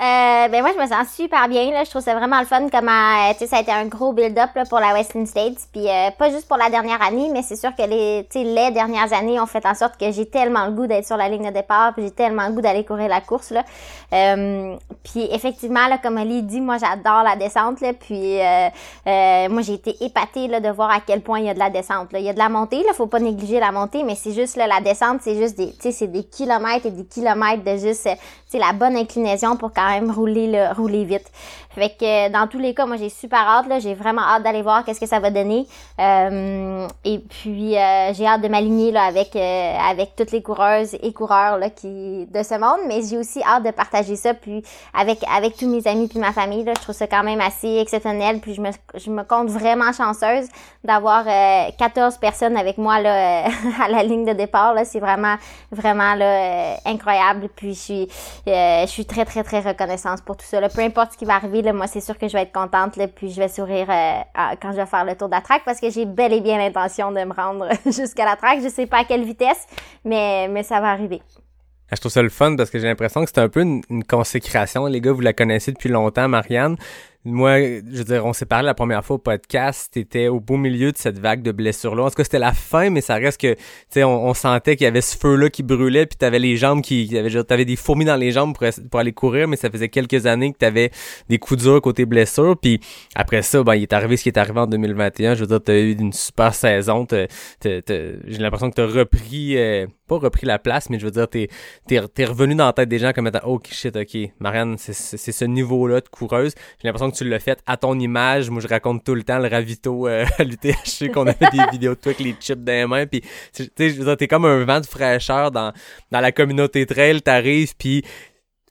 Euh, ben moi je me sens super bien là, je trouve ça vraiment le fun comment euh, tu sais ça a été un gros build-up là, pour la Western States. Puis euh, pas juste pour la dernière année mais c'est sûr que les tu les dernières années ont fait en sorte que j'ai tellement le goût d'être sur la ligne de départ puis j'ai tellement le goût d'aller courir la course là. Euh, puis effectivement là comme Ali dit moi j'adore la descente là. Puis euh, moi j'ai été épatée là de voir à quel point il y a de la descente là, il y a de la montée là, faut pas négliger la montée mais c'est juste là la descente, c'est juste des tu sais c'est des kilomètres et des kilomètres de juste sais la bonne inclinaison pour quand même rouler le rouler vite. Euh, dans tous les cas, moi j'ai super hâte là, j'ai vraiment hâte d'aller voir qu'est-ce que ça va donner. Euh, et puis euh, j'ai hâte de m'aligner là avec avec toutes les coureuses et coureurs là qui de ce monde, mais j'ai aussi hâte de partager ça puis avec avec tous mes amis puis ma famille là, je trouve ça quand même assez exceptionnel. Puis je me je me compte vraiment chanceuse d'avoir euh, 14 personnes avec moi là à la ligne de départ là, c'est vraiment vraiment là incroyable. Puis je suis je suis très très très reconnaissante pour tout ça là. peu importe ce qui va arriver moi c'est sûr que je vais être contente là, puis je vais sourire euh, quand je vais faire le tour de la track parce que j'ai bel et bien l'intention de me rendre jusqu'à la track, je sais pas à quelle vitesse mais mais ça va arriver. Ah, Je trouve ça le fun parce que j'ai l'impression que c'est un peu une consécration. Les gars, vous la connaissez depuis longtemps, Marianne. Moi, je veux dire, on s'est parlé la première fois au podcast, t'étais au beau milieu de cette vague de blessures-là. En tout cas, c'était la fin, mais ça reste que, tu sais, on, sentait qu'il y avait ce feu-là qui brûlait, puis t'avais les jambes qui, t'avais, des fourmis dans les jambes pour, pour aller courir, mais ça faisait quelques années que t'avais des coups durs côté blessure, puis après ça, ben, il est arrivé ce qui est arrivé en 2021. Je veux dire, t'as eu une super saison, j'ai l'impression que t'as repris, euh, pas repris la place, mais je veux dire, t'es, t'es revenu dans la tête des gens comme étant, oh shit, ok, Marianne, c'est, ce niveau-là de coureuse. J'ai l'impression que tu l'as fait à ton image. Moi, je raconte tout le temps le ravito euh, à l'UTHC qu'on avait des vidéos de toi avec les chips dans les mains. Puis, tu sais, je veux dire, t'es comme un vent de fraîcheur dans, dans la communauté trail. T'arrives, puis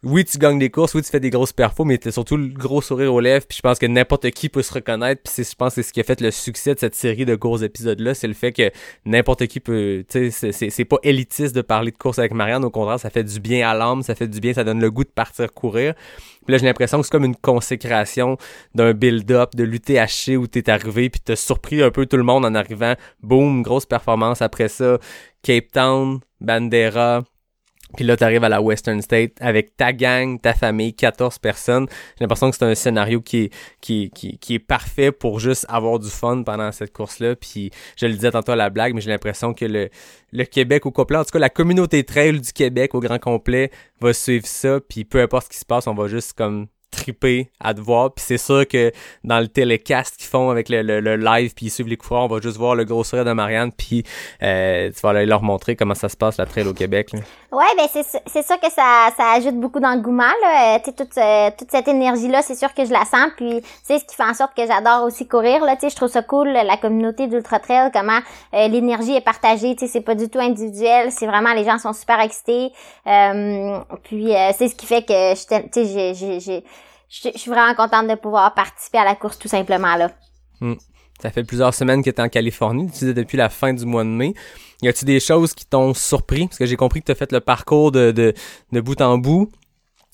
oui, tu gagnes des courses, oui, tu fais des grosses perfos, mais t'as surtout le gros sourire aux lèvres, puis je pense que n'importe qui peut se reconnaître, puis je pense que c'est ce qui a fait le succès de cette série de courts épisodes-là, c'est le fait que n'importe qui peut, tu sais, c'est pas élitiste de parler de course avec Marianne, au contraire, ça fait du bien à l'âme, ça fait du bien, ça donne le goût de partir courir. Puis là, j'ai l'impression que c'est comme une consécration d'un build-up, de l'UTHC où t'es arrivé, puis t'as surpris un peu tout le monde en arrivant, boum, grosse performance après ça, Cape Town, Bandera, puis là, t'arrives à la Western State avec ta gang, ta famille, 14 personnes. J'ai l'impression que c'est un scénario qui est, qui, qui, qui est parfait pour juste avoir du fun pendant cette course-là. Puis je le disais tantôt à la blague, mais j'ai l'impression que le, le Québec au complet, en tout cas la communauté trail du Québec au grand complet va suivre ça. Puis peu importe ce qui se passe, on va juste comme triper à te voir. Puis c'est sûr que dans le télécast qu'ils font avec le, le, live, puis ils suivent les coureurs, on va juste voir le gros sourire de Marianne, puis euh, tu vas aller leur montrer comment ça se passe la trail au Québec. Là. Ouais, ben c'est sûr que ça ça ajoute beaucoup d'engouement là. Euh, toute euh, toute cette énergie là, c'est sûr que je la sens. Puis c'est ce qui fait en sorte que j'adore aussi courir là. Je trouve ça cool la communauté d'ultra trail, comment l'énergie est partagée. C'est pas du tout individuel, c'est vraiment les gens sont super excités. puis c'est ce qui fait que je j'ai je suis vraiment contente de pouvoir participer à la course tout simplement là. Hmm. Ça fait plusieurs semaines que tu es en Californie, tu disais depuis la fin du mois de mai. Y a-tu des choses qui t'ont surpris? Parce que j'ai compris que tu as fait le parcours de, de, de bout en bout.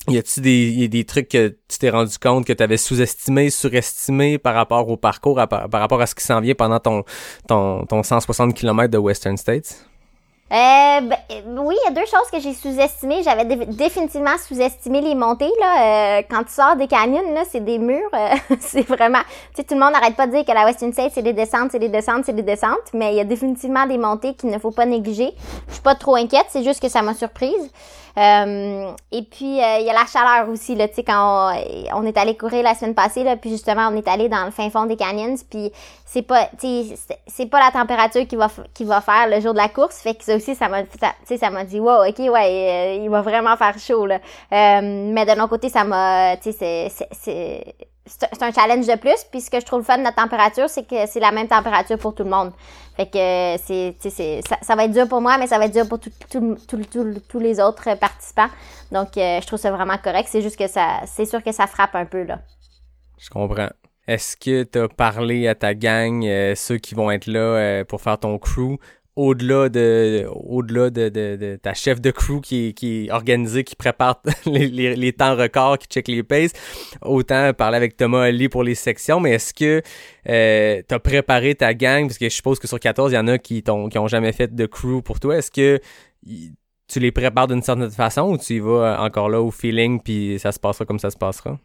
Y a-tu des, des trucs que tu t'es rendu compte que tu avais sous-estimé, surestimé par rapport au parcours, par, rapport à ce qui s'en vient pendant ton, ton, ton 160 km de Western States? Euh, ben, oui, il y a deux choses que j'ai sous-estimées. J'avais définitivement sous-estimé les montées. Là. Euh, quand tu sors des canyons, c'est des murs. Euh, c'est vraiment... Tu sais, tout le monde n'arrête pas de dire que la Western State, c'est des descentes, c'est des descentes, c'est des descentes. Mais il y a définitivement des montées qu'il ne faut pas négliger. Je suis pas trop inquiète, c'est juste que ça m'a surprise. Euh, et puis, euh, il y a la chaleur aussi, là, tu sais, quand on, est allé courir la semaine passée, là, puis justement, on est allé dans le fin fond des canyons, puis c'est pas, tu c'est pas la température qui va, qui va faire le jour de la course, fait que ça aussi, ça m'a, sais, ça m'a dit, wow, ok, ouais, euh, il va vraiment faire chaud, là. mais de l'autre côté, ça m'a, tu sais, c'est c'est un challenge de plus. Puis ce que je trouve fun de la température, c'est que c'est la même température pour tout le monde. Fait que c'est, c'est ça, va être dur pour moi, mais ça va être dur pour tous les autres participants. Donc euh, je trouve ça vraiment correct. C'est juste que ça, c'est sûr que ça frappe un peu là. Je comprends. Est-ce que tu parlé à ta gang, euh, ceux qui vont être là euh, pour faire ton crew, au-delà de au-delà de, de, de, ta chef de crew qui, qui est organisée, qui prépare les, les, temps records, qui check les paces, autant parler avec Thomas Ali pour les sections, mais est-ce que euh, tu préparé ta gang, parce que je suppose que sur 14, il y en a qui t'ont qui ont jamais fait de crew pour toi, est-ce que tu les prépares d'une certaine façon ou tu y vas encore là au feeling puis ça se passera comme ça se passera?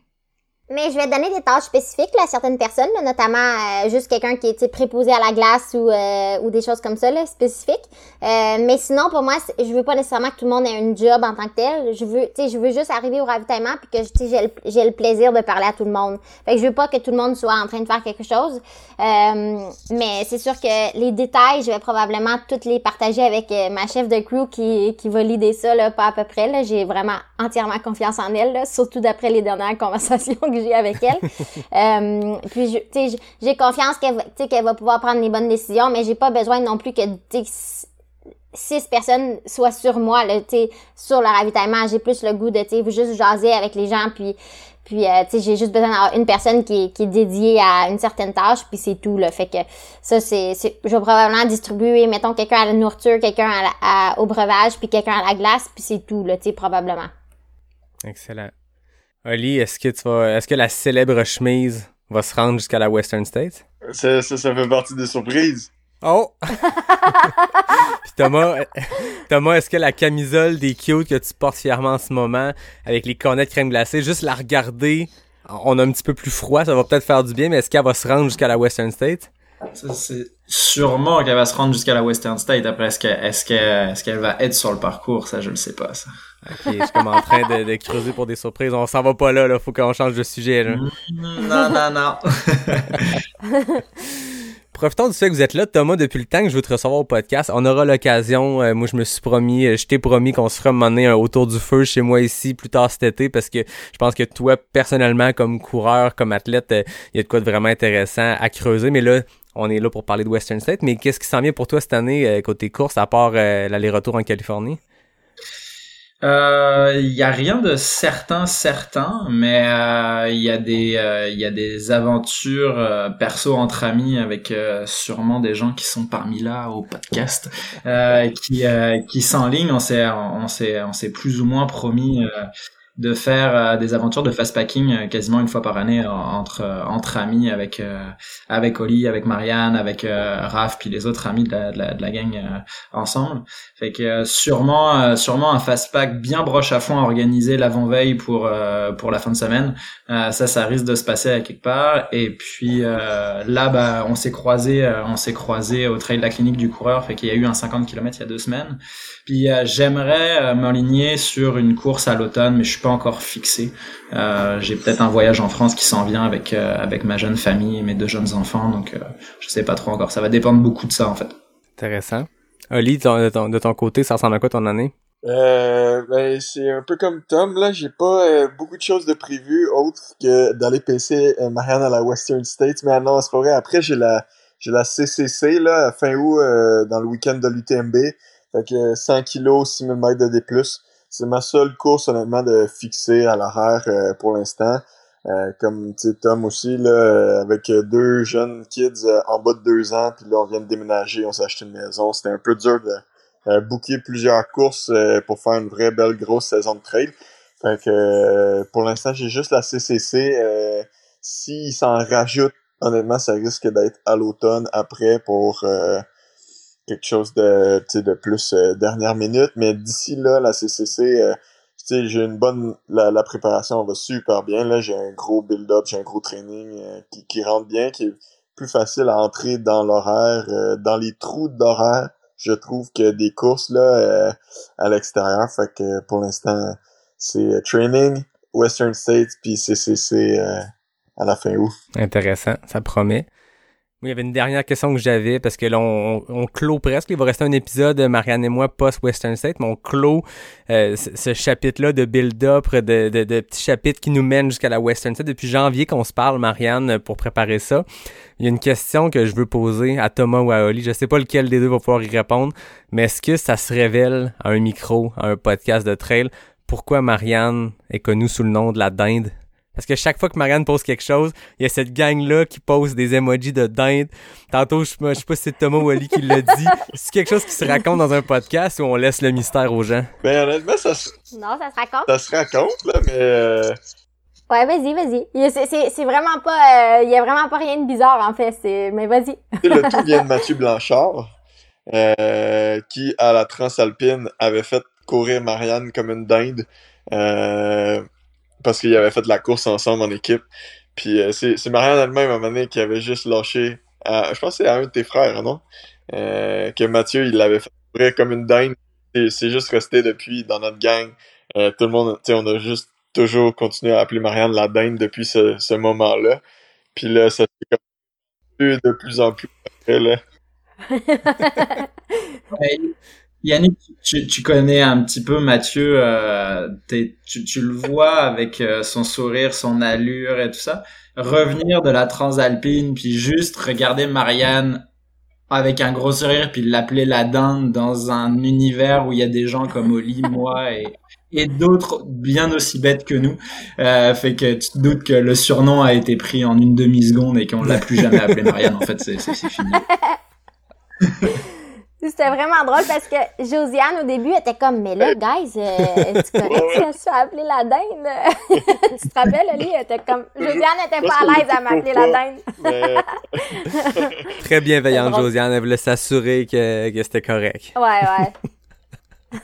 Mais je vais donner des tâches spécifiques là, à certaines personnes, notamment euh, juste quelqu'un qui est préposé à la glace ou, euh, ou des choses comme ça, là, spécifiques. Euh, mais sinon, pour moi, je veux pas nécessairement que tout le monde ait un job en tant que tel. Je veux, je veux juste arriver au ravitaillement puis que j'ai le, j'ai le plaisir de parler à tout le monde. Fait que je veux pas que tout le monde soit en train de faire quelque chose. mais c'est sûr que les détails, je vais probablement toutes les partager avec ma chef de crew qui, qui va l'idée ça, là, pas à peu près. Là. J'ai vraiment entièrement confiance en elle, là, surtout d'après les dernières conversations j'ai avec elle. euh, puis, j'ai confiance qu'elle qu'elle va pouvoir prendre les bonnes décisions, mais j'ai pas besoin non plus que six personnes soient sur moi, là, sur le ravitaillement. J'ai plus le goût de juste jaser avec les gens, puis puis, euh, tu sais, j'ai juste besoin d'avoir une personne qui est, qui est dédiée à une certaine tâche, puis c'est tout, là. Fait que ça, c'est... Je vais probablement distribuer, mettons, quelqu'un à la nourriture, quelqu'un au breuvage, puis quelqu'un à la glace, puis c'est tout, là, tu sais, probablement. Excellent. Oli, est-ce que tu vas, est-ce que la célèbre chemise va se rendre jusqu'à la Western States? Ça, ça, ça fait partie des surprises. Oh! Puis Thomas, Thomas, est-ce que la camisole des cute que tu portes fièrement en ce moment, avec les cornets de crème glacée, juste la regarder, on a un petit peu plus froid, ça va peut-être faire du bien, mais est-ce qu'elle va se rendre jusqu'à la Western State? C'est sûrement qu'elle va se rendre jusqu'à la Western State. Après, est-ce qu'elle est est qu'elle va être sur le parcours? Ça, je le sais pas, ça. Ok, je suis comme en train de, de creuser pour des surprises. On s'en va pas là, là. Faut qu'on change de sujet, là. Non, non, non. Profitons du fait que vous êtes là, Thomas, depuis le temps que je veux te recevoir au podcast. On aura l'occasion. Euh, moi, je me suis promis, euh, je t'ai promis qu'on se fera mener un autour du feu chez moi ici plus tard cet été parce que je pense que toi, personnellement, comme coureur, comme athlète, il euh, y a de quoi de vraiment intéressant à creuser. Mais là, on est là pour parler de Western State. Mais qu'est-ce qui s'en vient pour toi cette année côté course à part l'aller-retour en Californie? Euh, Il y a rien de certain certain, mais euh, il y a des euh, il y a des aventures euh, perso entre amis avec euh, sûrement des gens qui sont parmi là au podcast euh, qui qui s'enlignent. On s'est on s'est on s'est plus ou moins promis de faire euh, des aventures de fast packing euh, quasiment une fois par année euh, entre entre amis avec avec Oli, avec Marianne, avec Raph puis les autres amis de la, de la, de la gang ensemble. Fait que sûrement sûrement un fast pack bien broche à fond organisé l'avant veille pour pour la fin de semaine. ça ça risque de se passer à quelque part et puis là bah on s'est croisé on s'est croisé au trail de la clinique du coureur fait qu'il y a eu un 50 km il y a deux semaines. Puis j'aimerais m'aligner sur une course à l'automne mais je suis pas encore fixé. Euh, j'ai peut-être un voyage en France qui s'en vient avec euh, avec ma jeune famille et mes deux jeunes enfants, donc euh, je sais pas trop encore. Ça va dépendre beaucoup de ça en fait. Intéressant. Oli, de ton, de ton côté, ça ressemble à quoi ton année? Euh, ben, c'est un peu comme Tom, là, j'ai pas euh, beaucoup de choses de prévues autres que d'aller PC euh, Marianne à la Western States, mais non, c'est pas vrai. Après, j'ai la j'ai la CCC, là, fin août, dans le week-end de l'UTMB. Fait que 100 kilos, 6000 mètres de D+. C'est ma seule course, honnêtement, de fixer à l'horaire euh, pour l'instant. Euh, comme tu sais, Tom aussi, là, euh, avec deux jeunes kids en bas de deux ans, puis là, on vient de déménager, on s'est acheté une maison. C'était un peu dur de booker plusieurs courses pour faire une vraie belle grosse saison de trail. Fait que pour l'instant, j'ai juste la CCC. Euh, S'ils s'en rajoutent, honnêtement, ça risque d'être à l'automne après pour quelque chose de, de plus euh, dernière minute. Mais d'ici là, la CCC, euh, j'ai une bonne... La, préparation va super bien. Là, j'ai un gros build-up, j'ai un gros training euh, qui, qui rentre bien, qui est plus facile à entrer dans l'horaire, dans les trous d'horaire, je trouve, que des courses là à l'extérieur. Fait que pour l'instant, c'est training, Western States, puis CCC à la fin août. Intéressant, ça promet. Oui, il y avait une dernière question que j'avais parce que là, on, on, clôt presque. Il va rester un épisode, Marianne et moi, post-Western State, mais on clôt euh, ce, chapitre-là de build-up, de, de, de, petits chapitres qui nous mènent jusqu'à la Western State. Depuis janvier qu'on se parle, Marianne, pour préparer ça. Il y a une question que je veux poser à Thomas ou à Oli. Je sais pas lequel des deux va pouvoir y répondre, mais est-ce que ça se révèle à un micro, à un podcast de trail, pourquoi Marianne est connue sous le nom de la dinde parce que chaque fois que Marianne pose quelque chose, il y a cette gang-là qui pose des emojis de dinde. Tantôt, je, je sais pas si c'est Thomas ou Ali qui l'a dit. C'est quelque chose qui se raconte dans un podcast ou on laisse le mystère aux gens? Ben, honnêtement, ça se... Non, ça se raconte. Ça se raconte, là, mais... Euh, ouais, vas-y, vas-y. C'est vraiment pas... Il euh, y a vraiment pas rien de bizarre, en fait. Mais vas-y. le tout vient de Mathieu Blanchard, euh, qui, à la Transalpine, avait fait courir Marianne comme une dinde. Euh, parce qu'ils avaient fait de la course ensemble en équipe. Puis euh, c'est, c'est Marianne elle-même à un moment qui avait juste lâché, à, je pense que c'est à un de tes frères, non? Euh, que Mathieu, il l'avait fait comme une dingue. C'est juste resté depuis dans notre gang. Euh, tout le monde, tu sais, on a juste toujours continué à appeler Marianne la dinde depuis ce, ce moment-là. Puis là, ça s'est comme de plus en plus après, là. Yannick, tu, tu, connais un petit peu Mathieu, euh, tu, tu, le vois avec euh, son sourire, son allure et tout ça. Revenir de la transalpine, puis juste regarder Marianne avec un gros sourire, puis l'appeler la dinde dans un univers où il y a des gens comme Oli, moi et, et d'autres bien aussi bêtes que nous, euh, fait que tu te doutes que le surnom a été pris en une demi-seconde et qu'on l'a plus jamais appelé Marianne. En fait, c'est fini. C'était vraiment drôle parce que Josiane, au début, était comme, mais là, guys, euh, tu connais, tu as su appeler la dinde? tu te rappelles, Ali? Elle était comme, Josiane était pas à l'aise à m'appeler la dinde. Très bienveillante, Josiane. Elle voulait s'assurer que, que c'était correct. Ouais, ouais.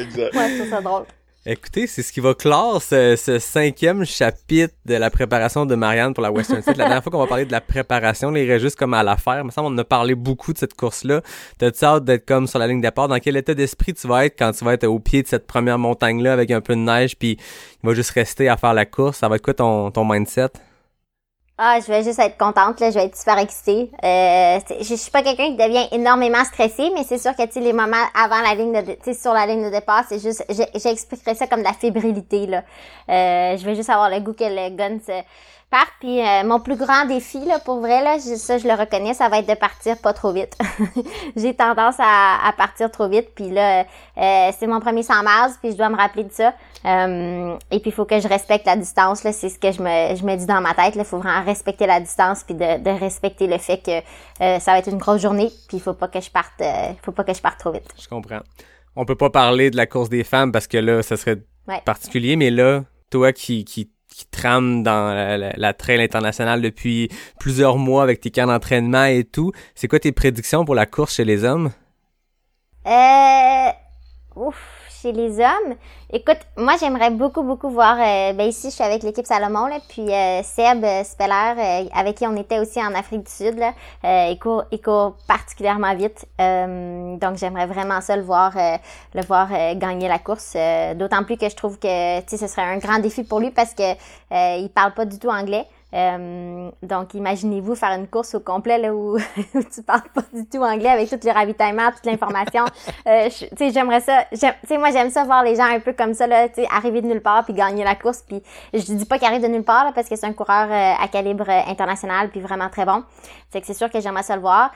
exact. Ouais, c'est ça drôle. Écoutez, c'est ce qui va clore ce, cinquième chapitre de la préparation de Marianne pour la Western State. La dernière fois qu'on va parler de la préparation, les juste comme à l'affaire, me semble on a parlé beaucoup de cette course-là. T'as-tu hâte d'être comme sur la ligne départ? Dans quel état d'esprit tu vas être quand tu vas être au pied de cette première montagne-là avec un peu de neige, puis il va juste rester à faire la course? Ça va être quoi ton, ton mindset? Ah, je vais juste être contente, là, je vais être super excitée. Euh, je, suis pas quelqu'un qui devient énormément stressé, mais c'est sûr que tu les moments avant la ligne de, tu sur la ligne de départ, c'est juste, j'expliquerais ça comme de la fébrilité là. Euh, je vais juste avoir le goût que le gun se parte. Puis euh, mon plus grand défi, là, pour vrai, là, ça je le reconnais, ça va être de partir pas trop vite. J'ai tendance à, à partir trop vite. Puis là, euh, c'est mon premier 100 miles, puis je dois me rappeler de ça. Euh, et puis il faut que je respecte la distance. Là, c'est ce que je me, je me dis dans ma tête. Il faut vraiment respecter la distance, puis de, de respecter le fait que euh, ça va être une grosse journée. Puis il faut pas que je parte, euh, faut pas que je parte trop vite. Je comprends. On peut pas parler de la course des femmes parce que là, ça serait Ouais. particulier, mais là, toi qui, qui, qui trame dans la, la, la trail internationale depuis plusieurs mois avec tes camps d'entraînement et tout, c'est quoi tes prédictions pour la course chez les hommes? Euh, ouf, les hommes. Écoute, moi j'aimerais beaucoup beaucoup voir. euh, ben ici je suis avec l'équipe Salomon là, puis euh, Seb euh, Speller, avec qui on était aussi en Afrique du Sud là, il court, particulièrement vite. Donc j'aimerais vraiment ça le voir, le voir gagner la course. D'autant plus que je trouve que ce serait un grand défi pour lui parce que il parle pas du tout anglais. Euh, donc, imaginez-vous faire une course au complet là, où, où tu parles pas du tout anglais avec tout le ravitaillement, toute l'information. euh, tu sais, j'aimerais ça. Tu sais, moi, j'aime ça voir les gens un peu comme ça, là, tu sais, arriver de nulle part puis gagner la course. Puis, je dis pas qu'il arrive de nulle part là, parce que c'est un coureur euh, à calibre international puis vraiment très bon. C'est que c'est sûr que j'aimerais ça le voir.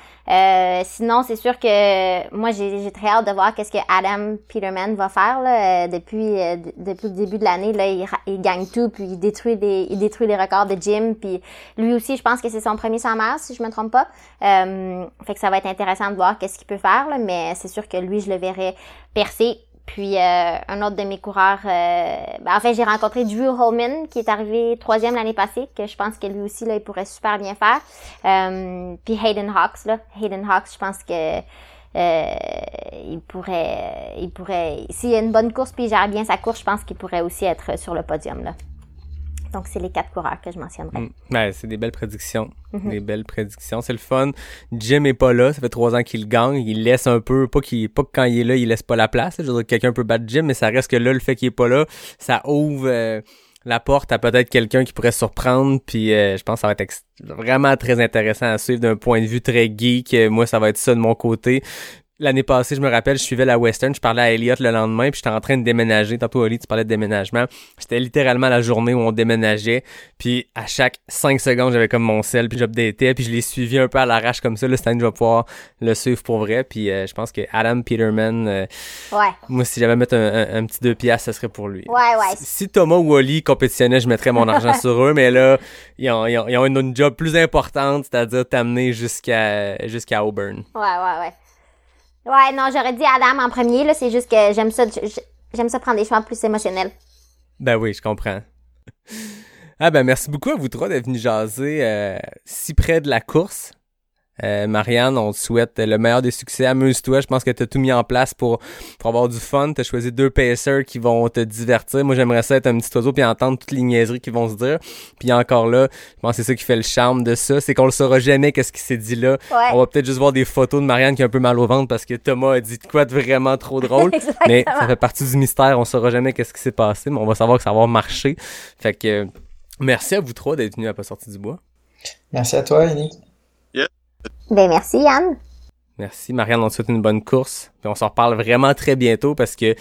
Sinon, c'est sûr que moi, j'ai très hâte de voir qu'est-ce que Adam Peterman va faire là, depuis depuis le début de l'année. Là, il, gagne tout puis il détruit des il détruit des records de gym. Puis lui aussi, je pense que c'est son premier 100 miles, si je me trompe pas. Euh, fait que ça va être intéressant de voir qu'est-ce qu'il peut faire. Là, mais c'est sûr que lui, je le verrai percer. Puis euh, un autre de mes coureurs, euh, ben, en fait, j'ai rencontré Drew Holman qui est arrivé troisième l'année passée, que je pense que lui aussi là, il pourrait super bien faire. Euh, puis Hayden Hawks là, Hayden Hawks, je pense que euh, il pourrait, il pourrait, s'il a une bonne course puis il gère bien sa course, je pense qu'il pourrait aussi être sur le podium là. Donc c'est les quatre coureurs que je mentionnerai. Mm. Ouais, c'est des belles prédictions. Mhm. Des belles prédictions. C'est le fun. Jim est pas là. Ça fait trois ans qu'il gagne. Il laisse un peu, pas qu'il, pas que quand il est là, il laisse pas la place. Je veux dire, quelqu'un peut battre Jim, mais ça reste que là, le fait qu'il est pas là, ça ouvre euh, la porte à peut-être quelqu'un qui pourrait surprendre. Puis euh, je pense que ça va être ex- vraiment très intéressant à suivre d'un point de vue très geek. Euh, Moi, ça va être ça de mon côté. L'année passée, je me rappelle, je suivais la Western, je parlais à Elliot le lendemain, puis j'étais en train de déménager. Tantôt, Oli, tu parlais de déménagement. C'était littéralement la journée où on déménageait. Puis à chaque 5 secondes, j'avais comme mon sel, puis j'updatais, puis je l'ai suivi un peu à l'arrache comme ça. Là, cette année, je vais pouvoir le suivre pour vrai. Puis euh, je pense que Adam Peterman, euh, Ouais, moi, si j'avais à mettre un, un- un petit deux piastres, ça serait pour lui. ouais, ouais. Si, si Thomas ou Oli compétitionnaient, je mettrais mon argent sur eux, mais là, ils ont, ils ont, ils ont une, une job plus importante, c'est-à-dire t'amener jusqu'à jusqu'à Auburn. Ouais, ouais, ouais. Ouais, non, j'aurais dit Adam en premier, là. C'est juste que j'aime ça, j'aime ça prendre des choix plus émotionnels. Ben oui, je comprends. Ah ben merci beaucoup à vous trois d'être venus jaser euh, si près de la course. Euh, Marianne, on te souhaite le meilleur des succès. Amuse-toi. Je pense que tu as tout mis en place pour, pour avoir du fun. Tu as choisi deux pacers qui vont te divertir. Moi, j'aimerais ça être un petit oiseau puis entendre toutes les niaiseries qui vont se dire. Puis encore là, je pense que c'est ça qui fait le charme de ça. C'est qu'on le saura jamais qu'est-ce qui s'est dit là. Ouais. On va peut-être juste voir des photos de Marianne qui a un peu mal au ventre parce que Thomas a dit de quoi de vraiment trop drôle. Mais ça fait partie du mystère. On saura jamais qu'est-ce qui s'est passé, mais on va savoir que ça va marché. Fait que euh, merci à vous trois d'être venus à Pas sorti du bois. Merci à toi, Ellie. Ben, merci, Yann. Merci Marianne, on te souhaite une bonne course. Puis on s'en reparle vraiment très bientôt parce que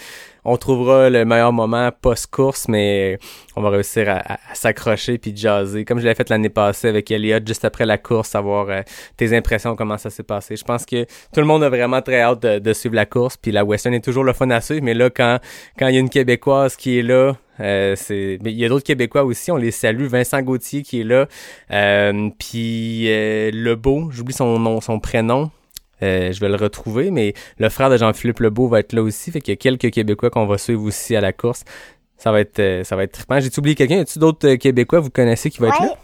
on trouvera le meilleur moment post-course, mais on va réussir à, à- s'accrocher puis jaser. Comme je l'ai fait l'année passée avec Elliot, juste après la course, savoir euh, tes impressions, comment ça s'est passé. Je pense que tout le monde a vraiment très hâte de, de suivre la course. Puis la Western est toujours le fun à suivre, mais là, quand quand il y a une Québécoise qui est là, euh, c'est mais il y a d'autres Québécois aussi, on les salue. Vincent Gauthier qui est là, euh, puis euh, Lebeau, j'oublie son nom, son prénom. Euh, je vais le retrouver, mais le frère de Jean-Philippe Lebeau va être là aussi. Fait qu'il y a quelques Québécois qu'on va suivre aussi à la course. Ça va être, euh, ça va être trippant. J'ai oublié quelqu'un? Y a-tu d'autres euh, Québécois que vous connaissez qui va être Ouais. là?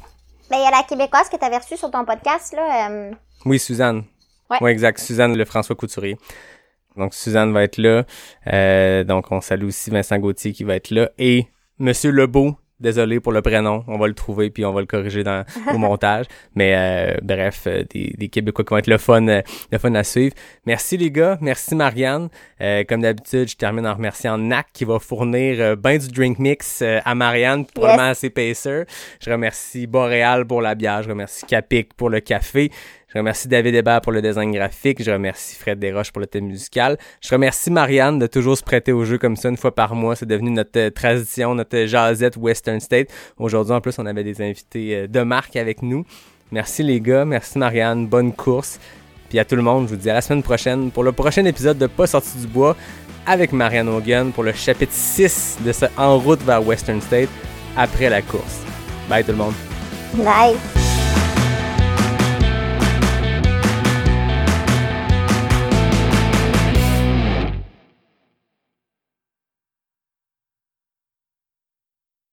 Ben, il y a la Québécoise que tu avais reçue sur ton podcast, là. euh, Oui, Suzanne. Ouais. exact. Suzanne le François Couturier. Donc Suzanne va être là. Euh, donc on salue aussi Vincent Gauthier qui va être là. Et Monsieur Lebeau, désolé pour le prénom, on va le trouver puis on va le corriger dans au montage. Mais euh, bref, euh, des, des Québécois qui vont être le fun, euh, le fun à suivre. Merci les gars, merci Marianne. Euh, comme d'habitude, je termine en remerciant NAC qui va fournir euh, ben du drink mix à Marianne, probablement à ses pacers. Je remercie Boréal pour la bière, je remercie Capic pour le café. Je remercie David Hébert pour le design graphique. Je remercie Fred Desroches pour le thème musical. Je remercie Marianne de toujours se prêter au jeu comme ça une fois par mois. C'est devenu notre euh, tradition, notre jazette Western State. Aujourd'hui, en plus, on avait des invités euh, de marque avec nous. Merci les gars. Merci Marianne. Bonne course. Puis à tout le monde, je vous dis à la semaine prochaine pour le prochain épisode de Pas sorti du bois avec Marianne Hogan pour le chapitre 6 de ce En route vers Western State après la course. Bye tout le monde. Bye.